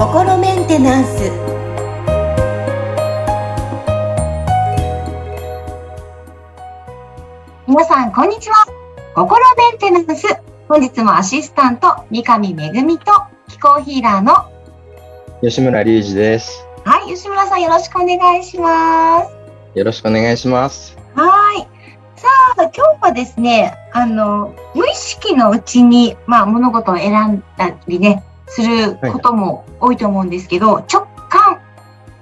心メンテナンス皆さん、こんにちは。心メンテナンス。本日もアシスタント、三上めぐみと気候ヒーラーの吉村隆二です。はい、吉村さんよろしくお願いします。よろしくお願いします。はい。さあ、今日はですね、あの、無意識のうちに、まあ、物事を選んだりね、することも多いと思うんですけど、直感。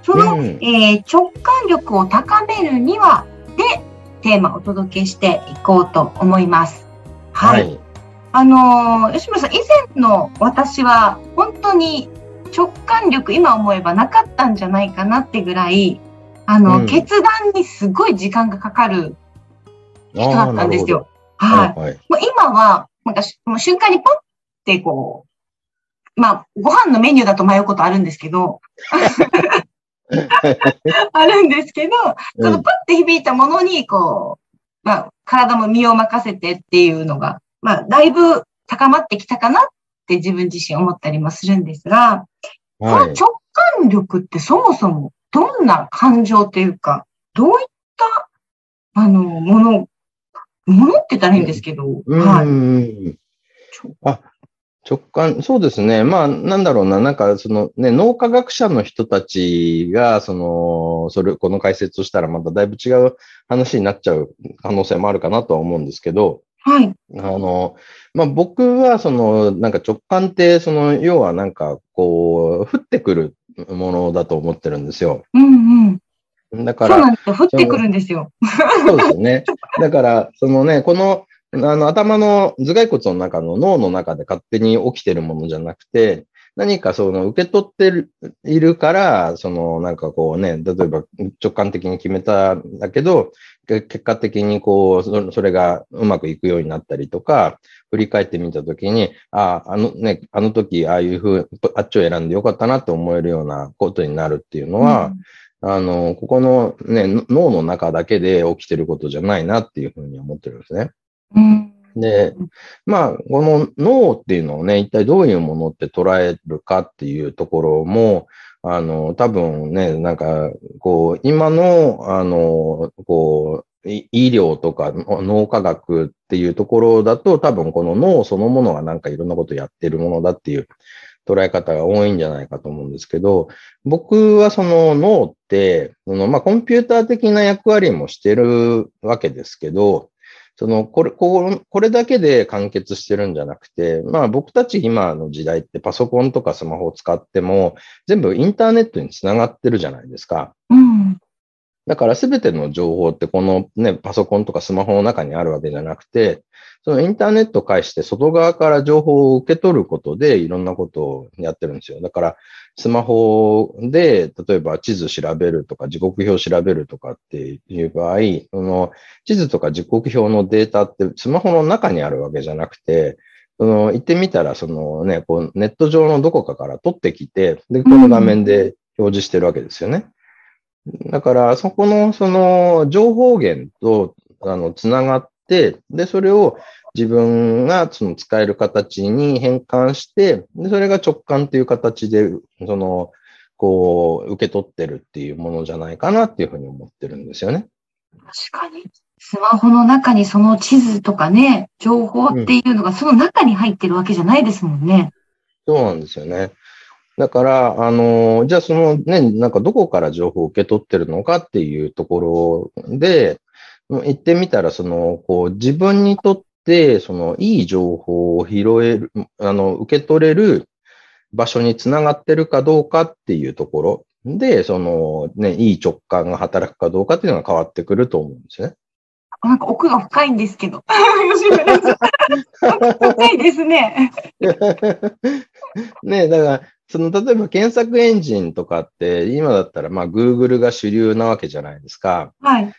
その、うんえー直感力を高めるには、で、テーマをお届けしていこうと思います。はい。あのー吉村さん、以前の私は、本当に直感力、今思えばなかったんじゃないかなってぐらい、あの、うん決断にすごい時間がかかる人だったんですよ。はい。はい。もう今は、なんかし、もう瞬間にポッてこう、まあ、ご飯のメニューだと迷うことあるんですけど、あるんですけど、そのパッて響いたものに、こう、まあ、体も身を任せてっていうのが、まあ、だいぶ高まってきたかなって自分自身思ったりもするんですが、このはい。直感力ってそもそもどんな感情というか、どういった、あの、もの、ものって言ったらいいんですけど、うんはい。うんあ、直感、そうですね。まあ、なんだろうな、なんか、そのね、脳科学者の人たちが、その、それ、この解説をしたらまただいぶ違う話になっちゃう可能性もあるかなとは思うんですけど、はい。あの、まあ、僕は、その、なんか直感って、その、要はなんか、こう、降ってくるものだと思ってるんですよ。うんうん。だから、そうなんですよ。降ってくるんですよ。そうですよね。だから、そのね、この、あの、頭の頭蓋骨の中の脳の中で勝手に起きてるものじゃなくて、何かその受け取って、いるから、そのなんかこうね、例えば直感的に決めたんだけど、結果的にこう、それがうまくいくようになったりとか、振り返ってみたときに、ああ、あのね、あの時ああいうふう、あっちを選んでよかったなって思えるようなことになるっていうのは、あの、ここのね、の脳の中だけで起きてることじゃないなっていうふうに思ってるんですね。うん。で、まあ、この脳っていうのをね、一体どういうものって捉えるかっていうところも、あの、多分ね、なんか、こう、今の、あの、こう、い医療とかの脳科学っていうところだと、多分この脳そのものがなんかいろんなことやってるものだっていう捉え方が多いんじゃないかと思うんですけど、僕はその脳って、そのまあコンピューター的な役割もしてるわけですけど、その、これ、ここれだけで完結してるんじゃなくて、まあ僕たち今の時代ってパソコンとかスマホを使っても全部インターネットにつながってるじゃないですか。うん。だからすべての情報ってこのね、パソコンとかスマホの中にあるわけじゃなくて、そのインターネットを介して外側から情報を受け取ることでいろんなことをやってるんですよ。だからスマホで例えば地図調べるとか時刻表調べるとかっていう場合、その地図とか時刻表のデータってスマホの中にあるわけじゃなくて、その言ってみたらそのね、こうネット上のどこかから取ってきて、で、この画面で表示してるわけですよね。だから、そこの、その、情報源と、あの、つながって、で、それを自分が、その、使える形に変換して、で、それが直感という形で、その、こう、受け取ってるっていうものじゃないかなっていうふうに思ってるんですよね。確かに。スマホの中にその地図とかね、情報っていうのがその中に入ってるわけじゃないですもんね。そうなんですよね。だから、あの、じゃあそのね、なんかどこから情報を受け取ってるのかっていうところで、言ってみたら、その、こう、自分にとって、その、いい情報を拾える、あの、受け取れる場所につながってるかどうかっていうところで、その、ね、いい直感が働くかどうかっていうのが変わってくると思うんですね。なんか奥が深いんですけど。吉村さん 深いですね。ねだから、その、例えば検索エンジンとかって、今だったら、まあ、Google が主流なわけじゃないですか。はい。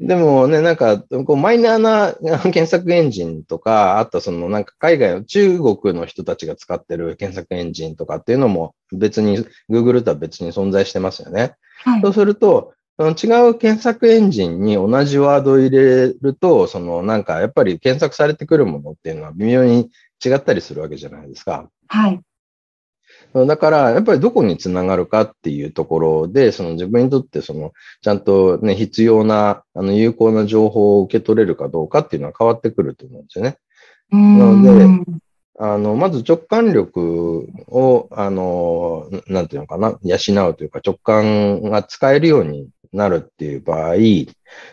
でもね、なんか、こう、マイナーな検索エンジンとか、あとその、なんか海外の中国の人たちが使ってる検索エンジンとかっていうのも別に、Google とは別に存在してますよね。はいそうすると、その違う検索エンジンに同じワードを入れると、そのなんかやっぱり検索されてくるものっていうのは微妙に違ったりするわけじゃないですか。はい。だから、やっぱりどこにつながるかっていうところで、その自分にとってその、ちゃんとね、必要な、あの、有効な情報を受け取れるかどうかっていうのは変わってくると思うんですよね。なので、あの、まず直感力を、あの、なんていうのかな、養うというか直感が使えるようになるっていう場合、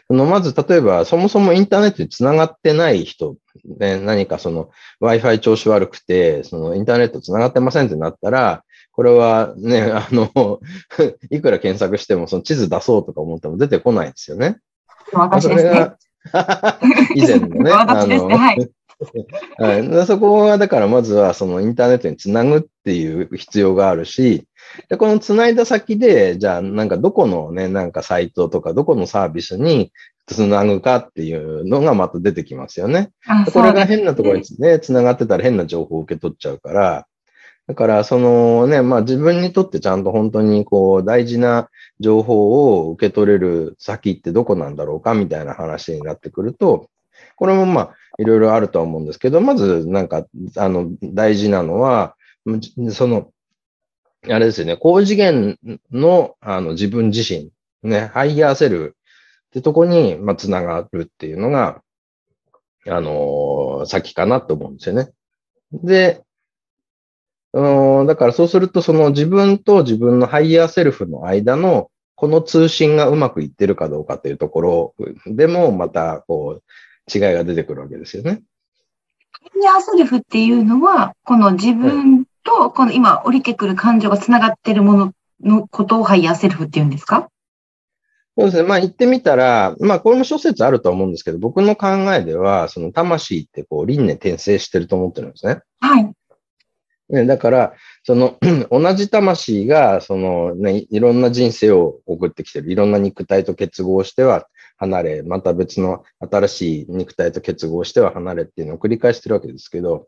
そのまず例えばそもそもインターネットにつながってない人、ね、何かその Wi-Fi 調子悪くて、そのインターネットつながってませんってなったら、これはね、あの、いくら検索してもその地図出そうとか思っても出てこないですよね。私ですね。以前のね。私ですね。はい。はい、そこは、だからまずはそのインターネットにつなぐっていう必要があるし、でこのつないだ先で、じゃあなんかどこのね、なんかサイトとかどこのサービスにつなぐかっていうのがまた出てきますよね。これが変なところにね、つながってたら変な情報を受け取っちゃうから、だからそのね、まあ自分にとってちゃんと本当にこう大事な情報を受け取れる先ってどこなんだろうかみたいな話になってくると、これもまあいろいろあるとは思うんですけど、まずなんか、あの、大事なのは、その、あれですよね、高次元のあの自分自身、ね、ハイヤーセルフってとこに、まあ、つながるっていうのが、あのー、先かなと思うんですよね。で、だからそうすると、その自分と自分のハイヤーセルフの間の、この通信がうまくいってるかどうかというところでも、また、こう、違いが出てくるわけですよね。ハイヤーセルフっていうのは、この自分と、この今降りてくる感情がつながっているもののことをハイヤーセルフっていうんですか？そうですね。まあ言ってみたら、まあこれも諸説あると思うんですけど、僕の考えでは、その魂ってこう輪廻転生してると思ってるんですね。はい。ね、だから、その、同じ魂が、そのね、いろんな人生を送ってきてる。いろんな肉体と結合しては、離れ、また別の新しい肉体と結合しては離れっていうのを繰り返してるわけですけど、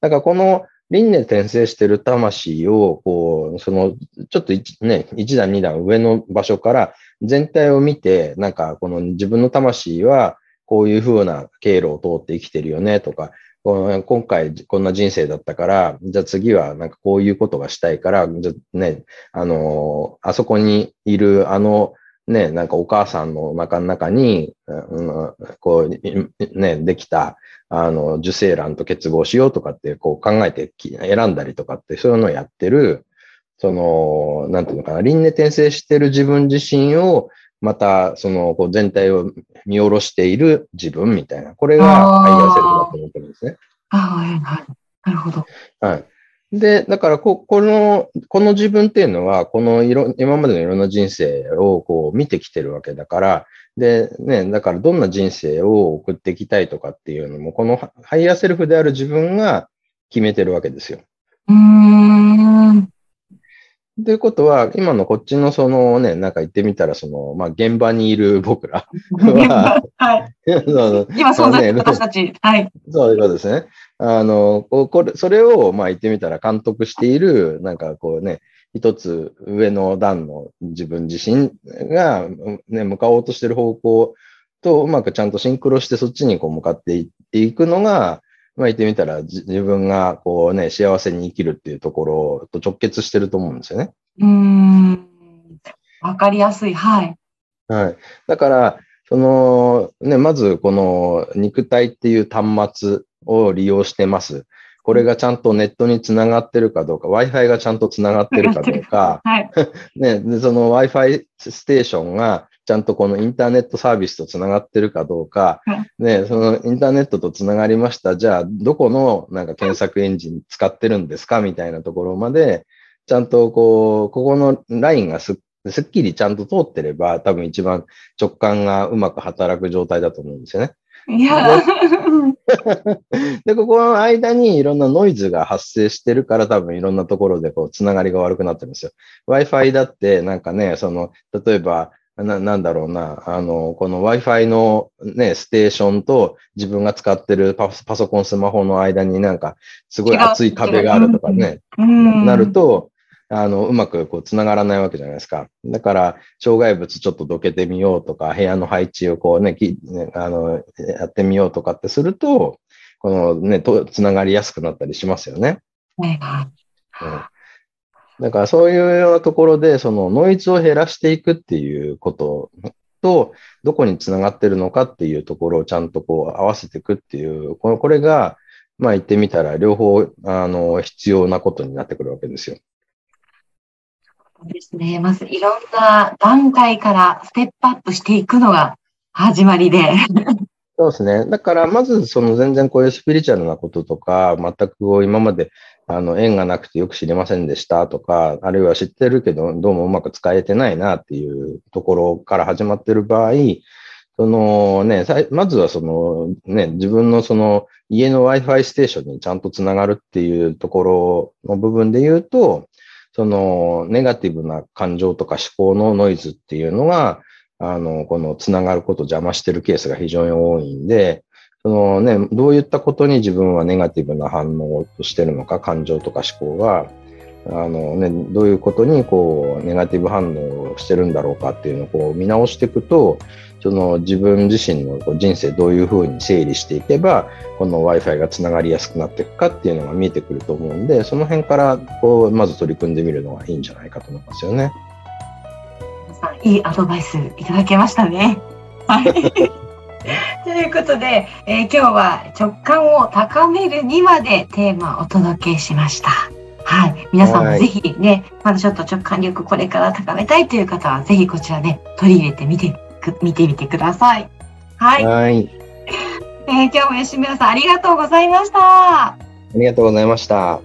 だからこの輪廻転生してる魂を、こう、その、ちょっとね、一段二段上の場所から全体を見て、なんかこの自分の魂はこういう風な経路を通って生きてるよねとか、今回こんな人生だったから、じゃあ次はなんかこういうことがしたいから、じゃね、あの、あそこにいるあのね、なんかお母さんの中の中に、うん、こう、ね、できた、あの、受精卵と結合しようとかって、こう考えて選んだりとかって、そういうのをやってる、その、なんていうのかな、輪廻転生してる自分自身を、また、その、こう全体を見下ろしている自分みたいな、これがハイヤーセルフだと思ってるんですね。はい、はい。なるほど。はい。で、だからこ、この、この自分っていうのは、このいろ、今までのいろんな人生をこう見てきてるわけだから、で、ね、だからどんな人生を送っていきたいとかっていうのも、このハイヤーセルフである自分が決めてるわけですよ。うん。ということは、今のこっちのそのね、なんか言ってみたら、その、まあ、現場にいる僕らは、はい。今存在する私たち。はい。そういうことですね。あの、これ、それを、まあ、言ってみたら監督している、なんかこうね、一つ上の段の自分自身が、ね、向かおうとしてる方向とうまくちゃんとシンクロしてそっちにこう向かっていっていくのが、まあ言ってみたら自分がこうね、幸せに生きるっていうところと直結してると思うんですよね。うん。わかりやすい。はい。はい。だから、その、ね、まずこの肉体っていう端末を利用してます。これがちゃんとネットにつながってるかどうか、Wi-Fi がちゃんとつながってるかどうか、はい、ね、でその Wi-Fi ステーションがちゃんとこのインターネットサービスとつながってるかどうか、ね、そのインターネットとつながりました。じゃあ、どこのなんか検索エンジン使ってるんですかみたいなところまで、ちゃんとこう、ここのラインがすっきりちゃんと通ってれば、多分一番直感がうまく働く状態だと思うんですよね。いや で、ここの間にいろんなノイズが発生してるから多分いろんなところでこう、つながりが悪くなってるんですよ。Wi-Fi だってなんかね、その、例えば、ななんだろうな、あの、この Wi-Fi のね、ステーションと自分が使ってるパパソコン、スマホの間になんか、すごい厚い壁があるとかね、なると、あの、うまくこう繋がらないわけじゃないですか。だから、障害物ちょっとどけてみようとか、部屋の配置をこうね、きねあの、やってみようとかってすると、このね、と、繋がりやすくなったりしますよね。ねうん、だからそういうようなところで、そのノイズを減らしていくっていうことと、どこにつながってるのかっていうところをちゃんとこう合わせていくっていう、これが、まあ言ってみたら両方、あの、必要なことになってくるわけですよ。そうですね。まずいろんな段階からステップアップしていくのが始まりで。そうですね。だから、まず、その全然こういうスピリチュアルなこととか、全く今まで、あの、縁がなくてよく知りませんでしたとか、あるいは知ってるけど、どうもうまく使えてないなっていうところから始まってる場合、そのね、まずはそのね、自分のその家の Wi-Fi ステーションにちゃんとつながるっていうところの部分で言うと、そのネガティブな感情とか思考のノイズっていうのが、あの、このつながることを邪魔してるケースが非常に多いんで、そのね、どういったことに自分はネガティブな反応をしてるのか、感情とか思考が、あのね、どういうことにこう、ネガティブ反応をしてるんだろうかっていうのをこう見直していくと、その自分自身のこう人生どういうふうに整理していけば、この Wi-Fi がつながりやすくなっていくかっていうのが見えてくると思うんで、その辺からこう、まず取り組んでみるのがいいんじゃないかと思いますよね。いいアドバイスいただけましたね。はい。ということで、えー、今日は直感を高めるにまでテーマをお届けしました。はい。皆さんもぜひね、まだちょっと直感力これから高めたいという方は、ぜひこちらね、取り入れてみて、見てみてください。はい。はいえー、今日も吉村さんありがとうございました。ありがとうございました。